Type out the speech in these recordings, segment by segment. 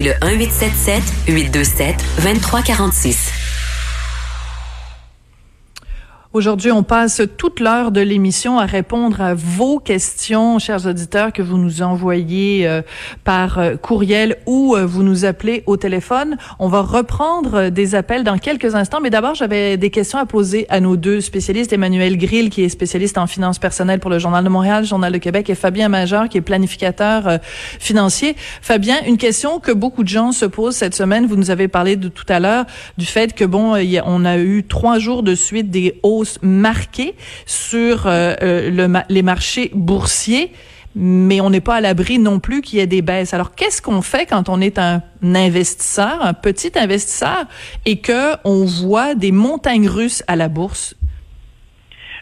Le 1877 827 2346. Aujourd'hui, on passe toute l'heure de l'émission à répondre à vos questions, chers auditeurs, que vous nous envoyez euh, par euh, courriel ou euh, vous nous appelez au téléphone. On va reprendre des appels dans quelques instants, mais d'abord, j'avais des questions à poser à nos deux spécialistes, Emmanuel Grill, qui est spécialiste en finances personnelles pour le Journal de Montréal, Journal de Québec, et Fabien Major, qui est planificateur financier. Fabien, une question que beaucoup de gens se posent cette semaine, vous nous avez parlé de tout à l'heure, du fait que, bon, on a eu trois jours de suite des hauts marquée sur euh, euh, les marchés boursiers mais on n'est pas à l'abri non plus qu'il y ait des baisses. Alors, qu'est-ce qu'on fait quand on est un investisseur, un petit investisseur, et que on voit des montagnes russes à la bourse?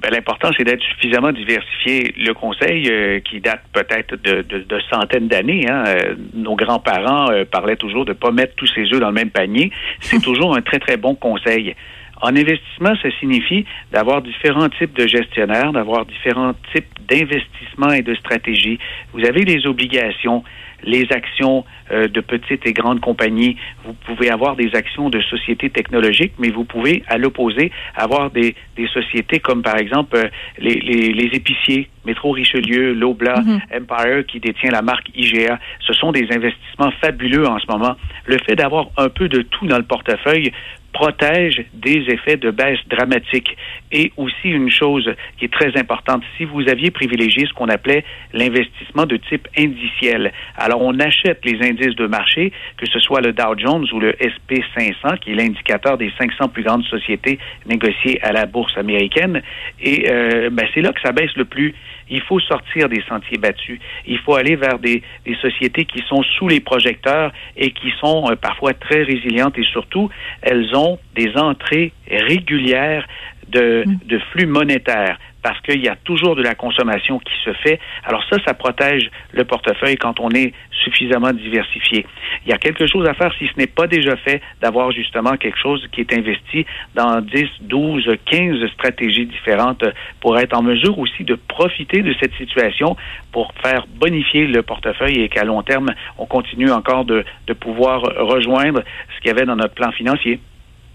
Ben, l'important, c'est d'être suffisamment diversifié. Le conseil, euh, qui date peut-être de, centaines d'années, hein, nos grands-parents parlaient toujours de ne pas mettre tous ses œufs dans le même panier. C'est toujours un très, très bon conseil. En investissement, ça signifie d'avoir différents types de gestionnaires, d'avoir différents types d'investissements et de stratégies. Vous avez les obligations, les actions euh, de petites et grandes compagnies. Vous pouvez avoir des actions de sociétés technologiques, mais vous pouvez, à l'opposé, avoir des, des, sociétés comme, par exemple, euh, les, les, les, épiciers, Métro Richelieu, Lobla, mhm. Empire, qui détient la marque IGA. Ce sont des investissements fabuleux en ce moment. Le fait d'avoir un peu de tout dans le portefeuille protège des effets de baisse dramatique. Et aussi une chose qui est très importante, si vous aviez privilégié ce qu'on appelait l'investissement de type indiciel, alors on achète les indices de marché, que ce soit le Dow Jones ou le SP 500, qui est l'indicateur des 500 plus grandes sociétés négociées à la bourse américaine, et euh, ben, c'est là que ça baisse le plus. Il faut sortir des sentiers battus. Il faut aller vers des, sociétés qui sont sous les projecteurs et qui sont euh, parfois très résilientes et surtout, elles ont des entrées régulières de, mm. de flux monétaires parce qu'il y a toujours de la consommation qui se fait. Alors ça, ça protège le portefeuille quand on est suffisamment diversifié. Il y a quelque chose à faire si ce n'est pas déjà fait, d'avoir justement quelque chose qui est investi dans 10, 12, 15 stratégies différentes pour être en mesure aussi de profiter de cette situation pour faire bonifier le portefeuille et qu'à long terme, on continue encore de, de pouvoir rejoindre ce qu'il y avait dans notre plan financier.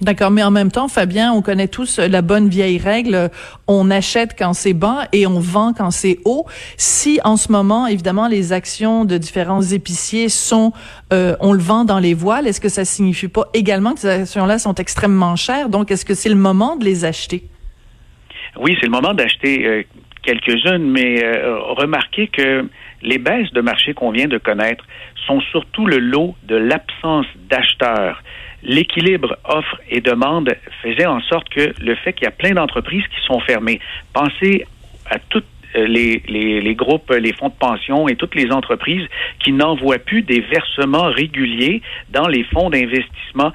D'accord, mais en même temps, Fabien, on connaît tous la bonne vieille règle, on achète quand c'est bas et on vend quand c'est haut. Si en ce moment, évidemment, les actions de différents épiciers sont, euh, on le vend dans les voiles, est-ce que ça signifie pas également que ces actions-là sont extrêmement chères? Donc, est-ce que c'est le moment de les acheter? Oui, c'est le moment d'acheter euh, quelques-unes, mais euh, remarquez que les baisses de marché qu'on vient de connaître sont surtout le lot de l'absence d'acheteurs l'équilibre offre et demande faisait en sorte que le fait qu'il y a plein d'entreprises qui sont fermées, pensez à toutes euh, les, les, groupes, les fonds de pension et toutes les entreprises qui n'envoient plus des versements réguliers dans les fonds d'investissement.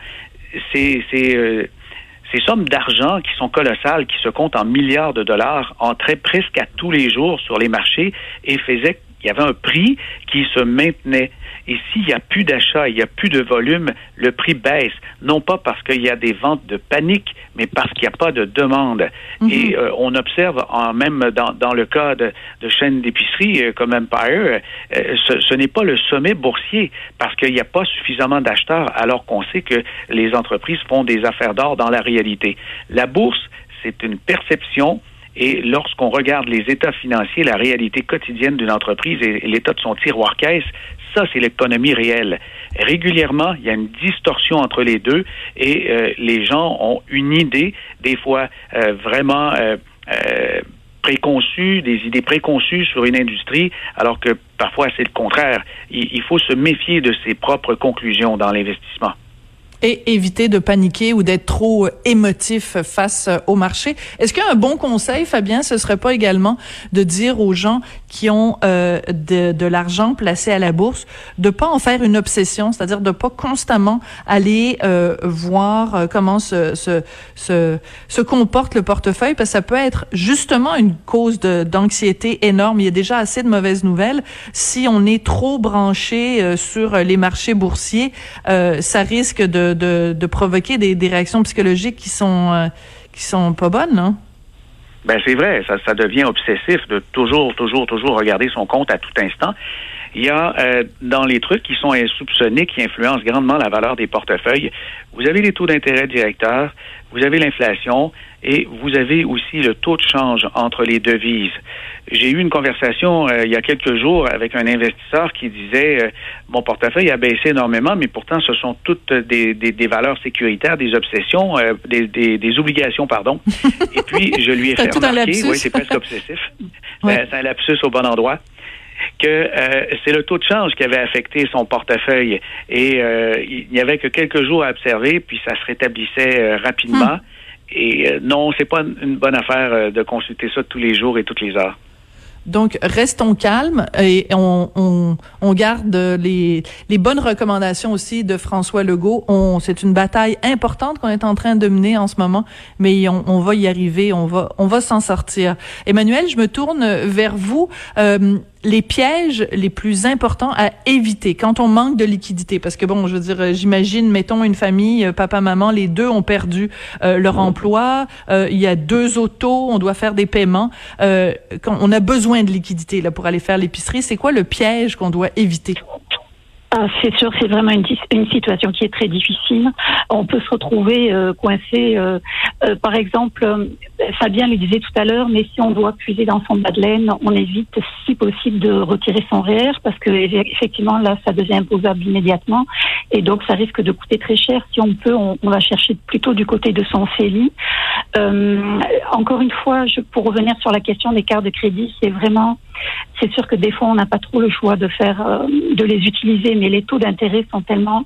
C'est, euh, ces sommes d'argent qui sont colossales, qui se comptent en milliards de dollars, entraient presque à tous les jours sur les marchés et faisaient qu'il y avait un prix qui se maintenait. Et s'il n'y a plus d'achat, il n'y a plus de volume, le prix baisse. Non pas parce qu'il y a des ventes de panique, mais parce qu'il n'y a pas de demande. Mhm. Et euh, on observe, en, même dans, dans le cas de, de chaînes d'épicerie euh, comme Empire, euh, ce, ce n'est pas le sommet boursier parce qu'il n'y a pas suffisamment d'acheteurs alors qu'on sait que les entreprises font des affaires d'or dans la réalité. La bourse, c'est une perception et lorsqu'on regarde les états financiers, la réalité quotidienne d'une entreprise et l'état de son tiroir caisse, ça, c'est l'économie réelle. Régulièrement, il y a une distorsion entre les deux et euh, les gens ont une idée, des fois euh, vraiment euh, préconçue, des idées préconçues sur une industrie, alors que parfois c'est le contraire. il faut se méfier de ses propres conclusions dans l'investissement et éviter de paniquer ou d'être trop euh, émotif face euh, au marché. Est-ce qu'un bon conseil, Fabien, ce serait pas également de dire aux gens qui ont euh, de, de l'argent placé à la bourse de pas en faire une obsession, c'est-à-dire de pas constamment aller euh, voir euh, comment se, se, se, se, comporte le portefeuille, parce que ça peut être justement une cause d'anxiété énorme. Il y a déjà assez de mauvaises nouvelles. Si on est trop branché sur les marchés boursiers, ça risque de de, provoquer des, réactions psychologiques qui sont euh, qui sont pas bonnes, non? Ben c'est vrai, ça, ça devient obsessif de toujours, toujours, toujours regarder son compte à tout instant. Il y a euh, dans les trucs qui sont insoupçonnés, qui influencent grandement la valeur des portefeuilles, vous avez les taux d'intérêt directeurs, vous avez l'inflation et vous avez aussi le taux de change entre les devises. J'ai eu une conversation euh, il y a quelques jours avec un investisseur qui disait euh, mon portefeuille a baissé énormément, mais pourtant ce sont toutes des, des, valeurs sécuritaires, des obsessions, euh, des, des, obligations, pardon. et puis je lui ai fait remarquer, oui, c'est presque obsessif, c'est un lapsus au bon endroit que c'est le taux de change qui avait affecté son portefeuille et il n'y avait que quelques jours à observer, puis ça se rétablissait rapidement. Hmm. Et non, c'est pas une bonne affaire de consulter ça tous les jours et toutes les heures. Donc, restons calmes et on, on, on garde les, les, bonnes recommandations aussi de François Legault. C'est une bataille importante qu'on est en train de mener en ce moment, mais on, on va y arriver, on va, on va s'en sortir. Emmanuel, je me tourne vers vous. Euh, les pièges les plus importants à éviter quand on manque de liquidité. Parce que bon je veux dire j'imagine mettons une famille euh, papa maman les deux ont perdu euh, leur emploi euh, il y a deux autos on doit faire des paiements. Quand on a besoin de liquidité là pour aller faire l'épicerie c'est quoi le piège qu'on doit éviter? Ah, c'est sûr, c'est vraiment une, une, situation qui est très difficile. On peut se retrouver euh, coincé. Euh, euh, par exemple, Fabien le disait tout à l'heure, mais si on doit puiser dans son Madeleine, on évite, si possible, de retirer son REER parce que effectivement là, ça devient imposable immédiatement et donc ça risque de coûter très cher. Si on peut, on, va chercher plutôt du côté de son CELI. encore une fois, pour revenir sur la question des cartes de crédit, c'est vraiment c'est sûr que des fois, on n'a pas trop le choix de faire, euh, de les utiliser, mais les taux d'intérêt sont tellement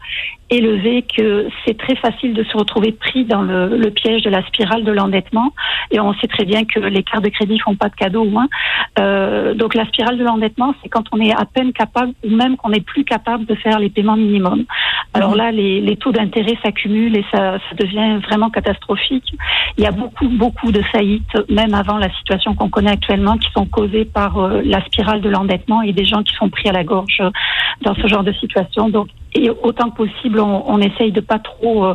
élevés que c'est très facile de se retrouver pris dans le, le piège de la spirale de l'endettement. Et on sait très bien que les cartes de crédit font pas de cadeaux. Hein. Euh, donc la spirale de l'endettement, c'est quand on est à peine capable, ou même qu'on n'est plus capable de faire les paiements minimums. Alors là, les, taux d'intérêt s'accumulent et ça, devient vraiment catastrophique. Il y a beaucoup, beaucoup de faillites, même avant la situation qu'on connaît actuellement, qui sont causées par euh, la spirale de l'endettement et des gens qui sont pris à la gorge dans ce genre de situation. Donc, et autant que possible, on, on essaye de pas trop euh,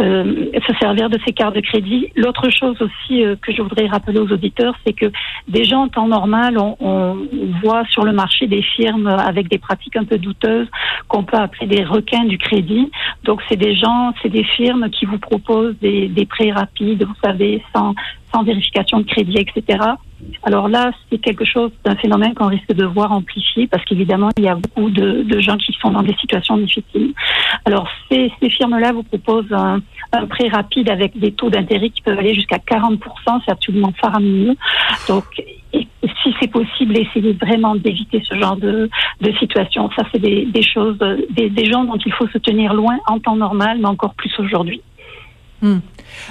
euh, se servir de ces cartes de crédit. L'autre chose aussi euh, que je voudrais rappeler aux auditeurs, c'est que des gens en temps normal, on, on, voit sur le marché des firmes avec des pratiques un peu douteuses qu'on peut appeler des requins du crédit. Donc c'est des gens, c'est des firmes qui vous proposent des, des prêts rapides, vous savez, sans sans vérification de crédit, etc. Alors là, c'est quelque chose d'un phénomène qu'on risque de voir amplifié parce qu'évidemment, il y a beaucoup de, gens qui sont dans des situations difficiles. Alors, ces, ces firmes-là vous proposent un, prêt rapide avec des taux d'intérêt qui peuvent aller jusqu'à 40%. C'est absolument faramineux. Donc, si c'est possible, essayez vraiment d'éviter ce genre de, de situation. Ça, c'est des, choses, des, gens dont il faut se tenir loin en temps normal, mais encore plus aujourd'hui. Hmm.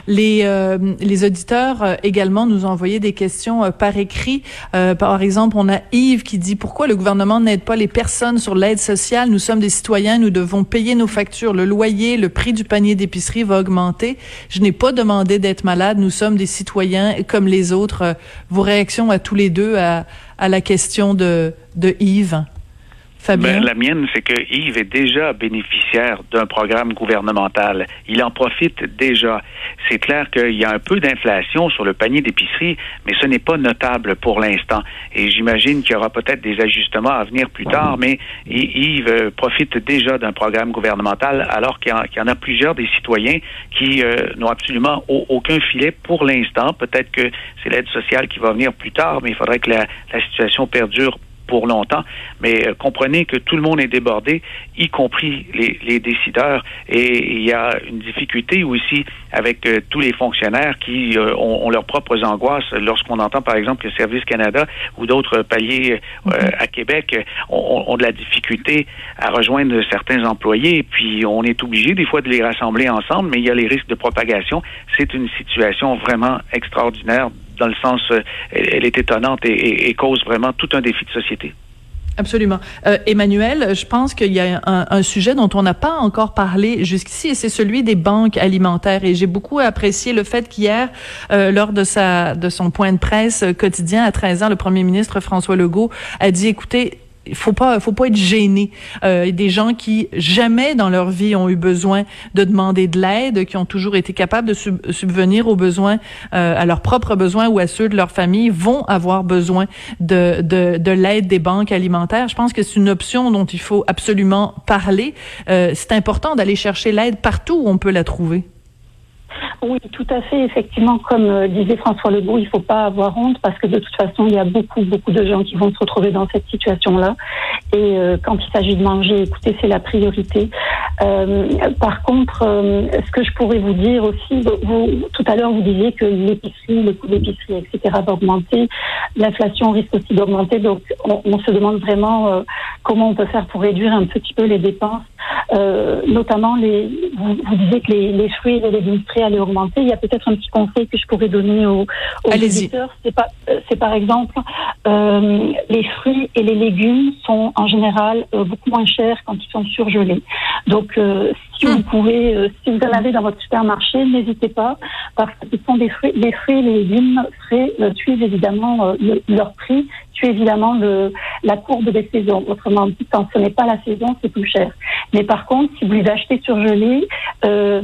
Les, euh, les auditeurs euh, également nous ont envoyé des questions euh, par écrit. par exemple, on a Yves qui dit pourquoi le gouvernement n'aide pas les personnes sur l'aide sociale? Nous sommes des citoyens, nous devons payer nos factures. Le loyer, le prix du panier d'épicerie va augmenter. Je n'ai pas demandé d'être malade. Nous sommes des citoyens comme les autres. Vos réactions à tous les deux à, la question de Yves? Ben, la mienne, c'est que Yves est déjà bénéficiaire d'un programme gouvernemental. Il en profite déjà. C'est clair qu'il y a un peu d'inflation sur le panier d'épicerie, mais ce n'est pas notable pour l'instant. Et j'imagine qu'il y aura peut-être des ajustements à venir plus tard, mais Yves profite déjà d'un programme gouvernemental, alors qu'il y, en a plusieurs des citoyens qui euh, n'ont absolument aucun filet pour l'instant. Peut-être que c'est l'aide sociale qui va venir plus tard, mais il faudrait que la situation perdure pour longtemps, mais euh, comprenez que tout le monde est débordé, y compris les, décideurs, et il y a une difficulté aussi avec euh, tous les fonctionnaires qui euh, ont, leurs propres angoisses lorsqu'on entend par exemple le Service Canada ou d'autres paliers mm-hmm. à Québec ont, ont, de la difficulté à rejoindre certains employés, et puis on est obligé des fois de les rassembler ensemble, mais il y a les risques de propagation. C'est une situation vraiment extraordinaire dans le sens, euh, elle, est étonnante et, cause vraiment tout un défi de société. Absolument. Euh, Emmanuel, je pense qu'il y a un, sujet dont on n'a pas encore parlé jusqu'ici, et c'est celui des banques alimentaires. Et j'ai beaucoup apprécié le fait qu'hier, euh, lors de sa de son point de presse quotidien à 13 ans, le premier ministre François Legault a dit, écoutez, il faut pas faut pas être gêné. Euh, des gens qui jamais dans leur vie ont eu besoin de demander de l'aide qui ont toujours été capables de subvenir aux besoins euh, à leurs propres besoins ou à ceux de leur famille vont avoir besoin de de, de l'aide des banques alimentaires. Je pense que c'est une option dont il faut absolument parler. Euh, c'est important d'aller chercher l'aide partout où on peut la trouver oui, tout à fait. Effectivement, comme euh, disait François Legault, il ne faut pas avoir honte parce que de toute façon, il y a beaucoup, beaucoup de gens qui vont se retrouver dans cette situation-là. Et euh, quand il s'agit de manger, écoutez, c'est la priorité. Euh, par contre, ce que je pourrais vous dire aussi, vous, tout à l'heure, vous disiez que l'épicerie, le coût d'épicerie, etc., va augmenter. L'inflation risque aussi d'augmenter. Donc, on, on, se demande vraiment comment on peut faire pour réduire un petit peu les dépenses. notamment, les, vous, vous disiez que les, les fruits et les légumes frais allaient augmenter. Il y a peut-être un petit conseil que je pourrais donner aux, aux visiteurs. C'est c'est par exemple euh, les fruits et les légumes sont en général euh, beaucoup moins chers quand ils sont surgelés. Donc euh, si vous hmm. pouvez, euh, si vous en avez dans votre supermarché, n'hésitez pas parce que ce sont des fruits, les fruits et les légumes frais suivent évidemment leur prix suit évidemment le, la courbe des saisons. Autrement dit, quand ce n'est pas la saison, c'est plus cher. Mais par contre, si vous les achetez surgelés, euh,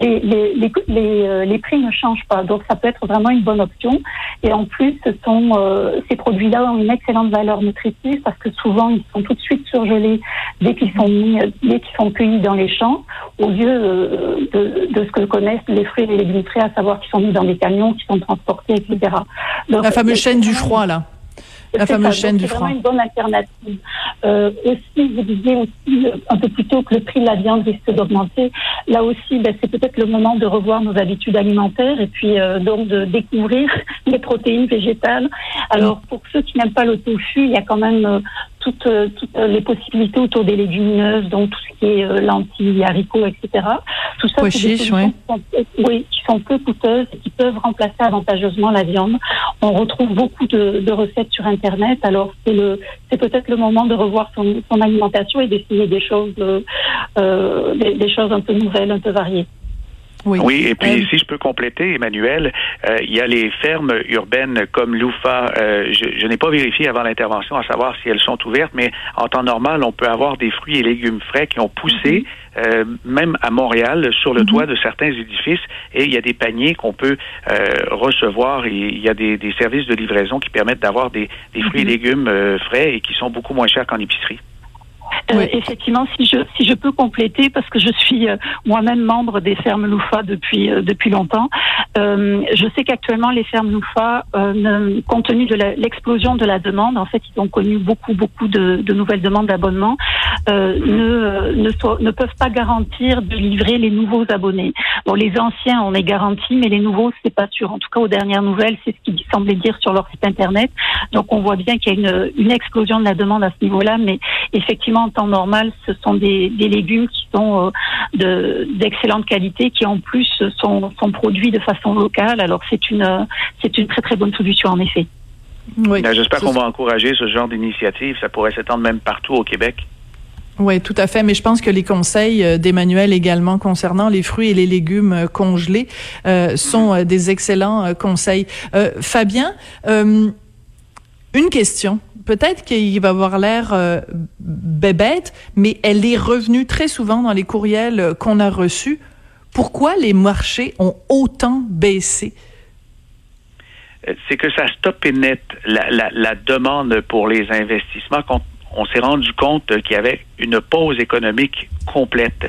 les, les, les, les, les prix ne changent pas. Donc ça peut être vraiment une bonne option. Et en plus, ce sont, euh, ces produits-là ont une excellente valeur nutritive parce que souvent, ils sont tout de suite surgelés dès qu'ils sont mis, dès qu'ils sont cueillis dans les champs, au lieu euh, de, de, ce que connaissent les fruits et les légumes frais, à savoir qu'ils sont mis dans des camions, qui sont transportés, etc. Donc, la fameuse chaîne du froid, là. La fameuse chaîne du froid. C'est vraiment une bonne alternative. Euh, aussi, vous disiez aussi euh, un peu plus tôt que le prix de la viande risque d'augmenter. Là aussi, ben, c'est peut-être le moment de revoir nos habitudes alimentaires et puis euh, donc de découvrir les protéines végétales. Alors, pour ceux qui n'aiment pas le tofu, il y a quand même euh, toutes, euh, toutes, les possibilités autour des légumineuses, donc tout ce qui est euh, lentilles, haricots, etc. Tout ça, c'est des choses oui, qui sont peu coûteuses et qui peuvent remplacer avantageusement la viande. On retrouve beaucoup de, recettes sur Internet. Alors, c'est le, c'est peut-être le moment de revoir son, alimentation et d'essayer des choses, euh, des, des choses un peu nouvelles, un peu variées. Oui. et puis euh, si je peux compléter, Emmanuel, euh, il y a les fermes urbaines comme Loufa. Euh, je, n'ai pas vérifié avant l'intervention à savoir si elles sont ouvertes, mais en temps normal, on peut avoir des fruits et légumes frais qui ont poussé, mhm. même à Montréal, sur le mhm. toit de certains édifices, et il y a des paniers qu'on peut recevoir. Et il y a des, services de livraison qui permettent d'avoir des, fruits et mhm. légumes frais et qui sont beaucoup moins chers qu'en épicerie. Euh, effectivement, si je si je peux compléter parce que je suis euh, moi-même membre des fermes Loufa depuis euh, depuis longtemps, je sais qu'actuellement les fermes Loufa, compte tenu de l'explosion de la demande, en fait, ils ont connu beaucoup beaucoup de, de nouvelles demandes d'abonnement, ne ne, ne peuvent pas garantir de livrer les nouveaux abonnés. Bon, les anciens, on est garanti, mais les nouveaux, c'est pas sûr. En tout cas, aux dernières nouvelles, c'est ce qu'ils semblaient dire sur leur site internet. Donc, on voit bien qu'il y a une, une explosion de la demande à ce niveau-là, mais effectivement en temps normal, ce sont des, légumes qui sont euh, d'excellente qualité, qui en plus sont, produits de façon locale. Alors c'est une, c'est une très très bonne solution en effet. Oui. J'espère qu'on va encourager ce genre d'initiative. Ça pourrait s'étendre même partout au Québec. Oui, tout à fait. Mais je pense que les conseils euh, d'Emmanuel également concernant les fruits et les légumes euh, congelés sont des excellents conseils. Fabien, une question peut-être qu'il va avoir l'air euh, bébête, mais elle est revenue très souvent dans les courriels euh, qu'on a reçus. Pourquoi les marchés ont autant baissé? Euh, c'est que ça stoppe net la, la, la, demande pour les investissements. On s'est rendu compte qu'il y avait une pause économique complète.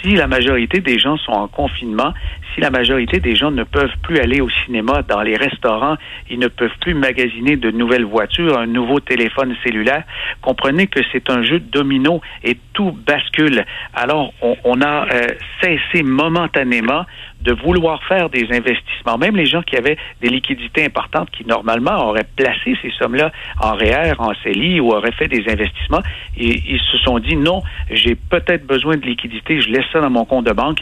Si la majorité des gens sont en confinement, si la majorité des gens ne peuvent plus aller au cinéma, dans les restaurants, ils ne peuvent plus magasiner de nouvelles voitures, un nouveau téléphone cellulaire, comprenez que c'est un jeu de domino et tout bascule. Alors, on, on a euh, cessé momentanément de vouloir faire des investissements. Même les gens qui avaient des liquidités importantes, qui normalement auraient placé ces sommes-là en REER, en CELI ou auraient fait des investissements, ils se sont dit non, j'ai peut-être besoin de liquidité, je laisse ça dans mon compte de banque.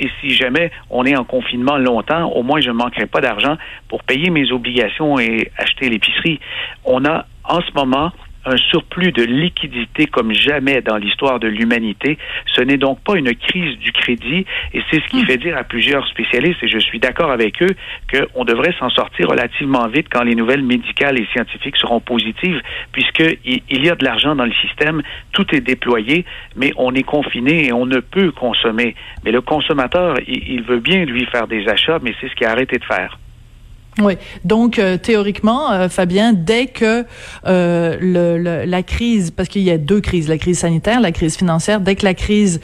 Et si jamais on est en confinement longtemps, au moins je ne manquerai pas d'argent pour payer mes obligations et acheter l'épicerie. On a en ce moment un surplus de liquidité comme jamais dans l'histoire de l'humanité. Ce n'est donc pas une crise du crédit et c'est ce qui hmm. fait dire à plusieurs spécialistes, et je suis d'accord avec eux, qu'on devrait s'en sortir relativement vite quand les nouvelles médicales et scientifiques seront positives, puisqu'il il y a de l'argent dans le système, tout est déployé, mais on est confiné et on ne peut consommer. Mais le consommateur, il veut bien, lui, faire des achats, mais c'est ce qu'il a arrêté de faire. Oui. Donc euh, théoriquement, euh, Fabien, dès que euh, le, la crise, parce qu'il y a deux crises, la crise sanitaire, la crise financière, dès que la crise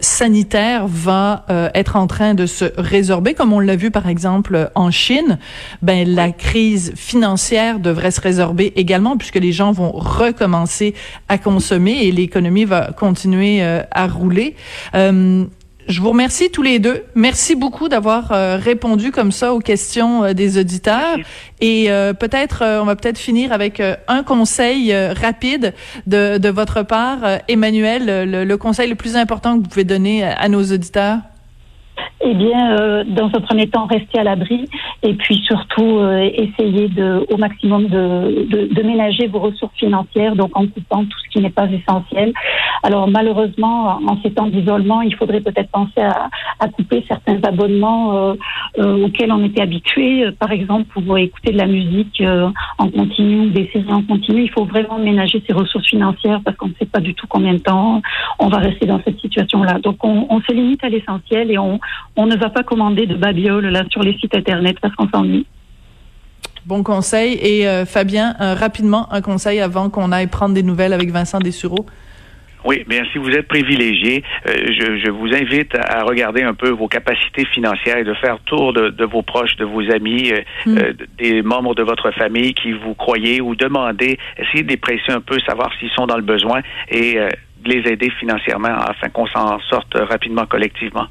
sanitaire va être en train de se résorber, comme on l'a vu par exemple en Chine, ben la crise financière devrait se résorber également, puisque les gens vont recommencer à consommer et l'économie va continuer à rouler. Je vous remercie tous les deux. Merci beaucoup d'avoir euh, répondu comme ça aux questions euh, des auditeurs. Et euh, peut-être, on va peut-être finir avec un conseil rapide de, de, votre part, Emmanuel, le, le, conseil le plus important que vous pouvez donner à nos auditeurs. Eh bien, euh, dans un premier temps, rester à l'abri et puis surtout euh, essayer de, au maximum de, de, ménager vos ressources financières, donc en coupant tout ce qui n'est pas essentiel. Alors malheureusement, en ces temps d'isolement, il faudrait peut-être penser à, à, couper certains abonnements euh, euh auxquels on était habitué. Par exemple, pour écouter de la musique en continu, d'essayer en continu, il faut vraiment ménager ses ressources financières parce qu'on ne sait pas du tout combien de temps on va rester dans cette situation-là. Donc on, on se limite à l'essentiel et on on ne va pas commander de babioles là sur les sites internet parce qu'on s'ennuie. Bon conseil. Et euh, Fabien, rapidement, un conseil avant qu'on aille prendre des nouvelles avec Vincent Dessureau. Oui, bien si vous êtes privilégié, euh, je, vous invite à regarder un peu vos capacités financières et de faire tour de, vos proches, de vos amis, euh, hmm. des membres de votre famille qui vous croyez ou demander, essayez de les presser un peu, savoir s'ils sont dans le besoin et de les aider financièrement afin qu'on s'en sorte rapidement collectivement.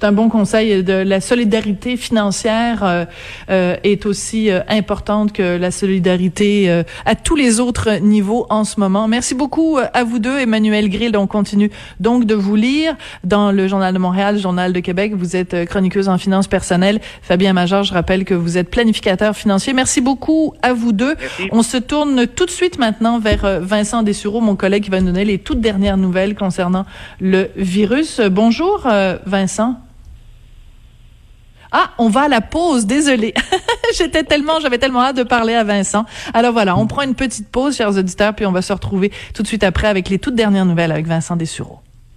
C'est un bon conseil. De la solidarité financière euh, euh, est aussi euh, importante que la solidarité à tous les autres niveaux en ce moment. Merci beaucoup à vous deux, Emmanuel Grill. On continue donc de vous lire dans le Journal de Montréal, le Journal de Québec. Vous êtes chroniqueuse en finances personnelles. Fabien Major, je rappelle que vous êtes planificateur financier. Merci beaucoup à vous deux. On se tourne tout de suite maintenant vers Vincent Dessureau, mon collègue qui va nous donner les toutes dernières nouvelles concernant le virus. Bonjour, Vincent. Ah, on va à la pause, désolé. J'étais tellement, j'avais tellement hâte de parler à Vincent. Alors voilà, on prend une petite pause, chers auditeurs, puis on va se retrouver tout de suite après avec les toutes dernières nouvelles avec Vincent Dessureau.